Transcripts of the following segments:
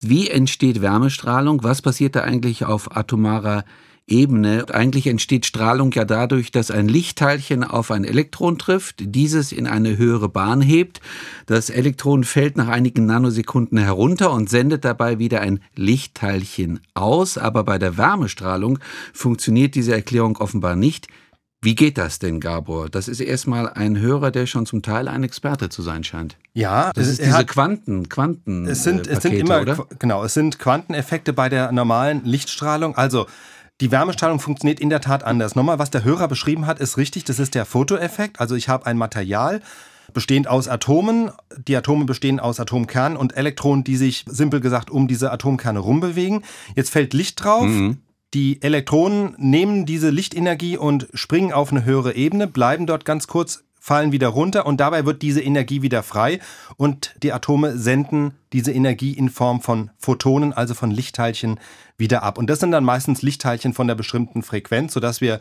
Wie entsteht Wärmestrahlung? Was passiert da eigentlich auf atomarer Ebene. Eigentlich entsteht Strahlung ja dadurch, dass ein Lichtteilchen auf ein Elektron trifft, dieses in eine höhere Bahn hebt. Das Elektron fällt nach einigen Nanosekunden herunter und sendet dabei wieder ein Lichtteilchen aus. Aber bei der Wärmestrahlung funktioniert diese Erklärung offenbar nicht. Wie geht das denn, Gabor? Das ist erstmal ein Hörer, der schon zum Teil ein Experte zu sein scheint. Ja, das ist diese hat, Quanten, Quanten. Es sind, äh, es sind immer, oder? genau, es sind Quanteneffekte bei der normalen Lichtstrahlung. Also die Wärmestrahlung funktioniert in der Tat anders. Nochmal, was der Hörer beschrieben hat, ist richtig. Das ist der Fotoeffekt. Also ich habe ein Material bestehend aus Atomen. Die Atome bestehen aus Atomkernen und Elektronen, die sich simpel gesagt um diese Atomkerne rumbewegen. Jetzt fällt Licht drauf. Mhm. Die Elektronen nehmen diese Lichtenergie und springen auf eine höhere Ebene, bleiben dort ganz kurz fallen wieder runter und dabei wird diese Energie wieder frei und die Atome senden diese Energie in Form von Photonen, also von Lichtteilchen, wieder ab. Und das sind dann meistens Lichtteilchen von der bestimmten Frequenz, sodass wir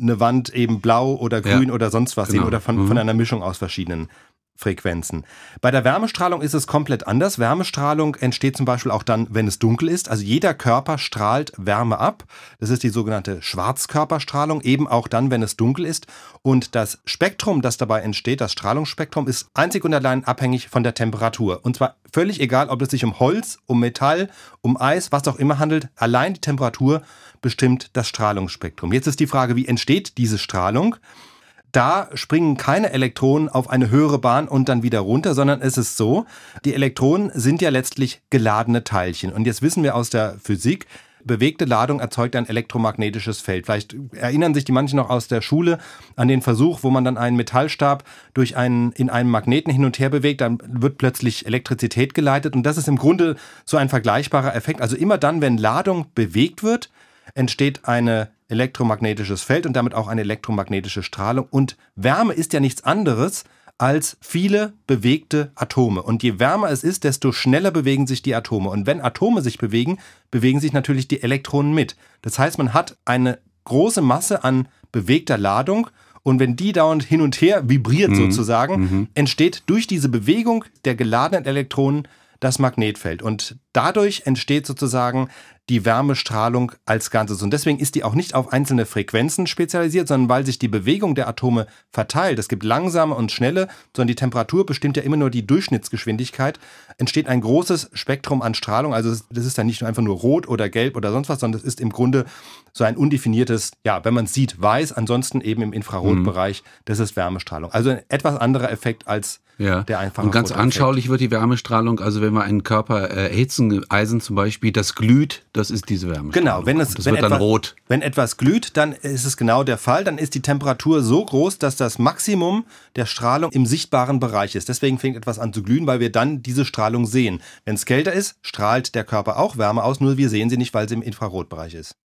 eine Wand eben blau oder grün ja, oder sonst was genau. sehen oder von, mhm. von einer Mischung aus verschiedenen Frequenzen. Bei der Wärmestrahlung ist es komplett anders. Wärmestrahlung entsteht zum Beispiel auch dann, wenn es dunkel ist. Also jeder Körper strahlt Wärme ab. Das ist die sogenannte Schwarzkörperstrahlung, eben auch dann, wenn es dunkel ist. Und das Spektrum, das dabei entsteht, das Strahlungsspektrum, ist einzig und allein abhängig von der Temperatur. Und zwar völlig egal, ob es sich um Holz, um Metall, um Eis, was auch immer handelt. Allein die Temperatur bestimmt das Strahlungsspektrum. Jetzt ist die Frage, wie entsteht diese Strahlung? Da springen keine Elektronen auf eine höhere Bahn und dann wieder runter, sondern es ist so, die Elektronen sind ja letztlich geladene Teilchen. Und jetzt wissen wir aus der Physik, bewegte Ladung erzeugt ein elektromagnetisches Feld. Vielleicht erinnern sich die manchen noch aus der Schule an den Versuch, wo man dann einen Metallstab durch einen, in einem Magneten hin und her bewegt, dann wird plötzlich Elektrizität geleitet. Und das ist im Grunde so ein vergleichbarer Effekt. Also immer dann, wenn Ladung bewegt wird, entsteht eine elektromagnetisches Feld und damit auch eine elektromagnetische Strahlung. Und Wärme ist ja nichts anderes als viele bewegte Atome. Und je wärmer es ist, desto schneller bewegen sich die Atome. Und wenn Atome sich bewegen, bewegen sich natürlich die Elektronen mit. Das heißt, man hat eine große Masse an bewegter Ladung und wenn die dauernd hin und her vibriert mhm. sozusagen, mhm. entsteht durch diese Bewegung der geladenen Elektronen das Magnetfeld. Und dadurch entsteht sozusagen die Wärmestrahlung als Ganzes. Und deswegen ist die auch nicht auf einzelne Frequenzen spezialisiert, sondern weil sich die Bewegung der Atome verteilt. Es gibt langsame und schnelle, sondern die Temperatur bestimmt ja immer nur die Durchschnittsgeschwindigkeit. Entsteht ein großes Spektrum an Strahlung. Also das ist dann nicht einfach nur rot oder gelb oder sonst was, sondern das ist im Grunde so ein undefiniertes, ja, wenn man es sieht, weiß, ansonsten eben im Infrarotbereich, mhm. das ist Wärmestrahlung. Also ein etwas anderer Effekt als ja. der einfache Und ganz anschaulich wird die Wärmestrahlung, also wenn wir einen Körper erhitzen, Eisen zum Beispiel, das glüht, das ist diese Wärmestrahlung. Genau, wenn es das wenn wird etwas, dann rot. Wenn etwas glüht, dann ist es genau der Fall. Dann ist die Temperatur so groß, dass das Maximum der Strahlung im sichtbaren Bereich ist. Deswegen fängt etwas an zu glühen, weil wir dann diese Strahlung sehen. Wenn es kälter ist, strahlt der Körper auch Wärme aus, nur wir sehen sie nicht, weil sie im Infrarotbereich ist.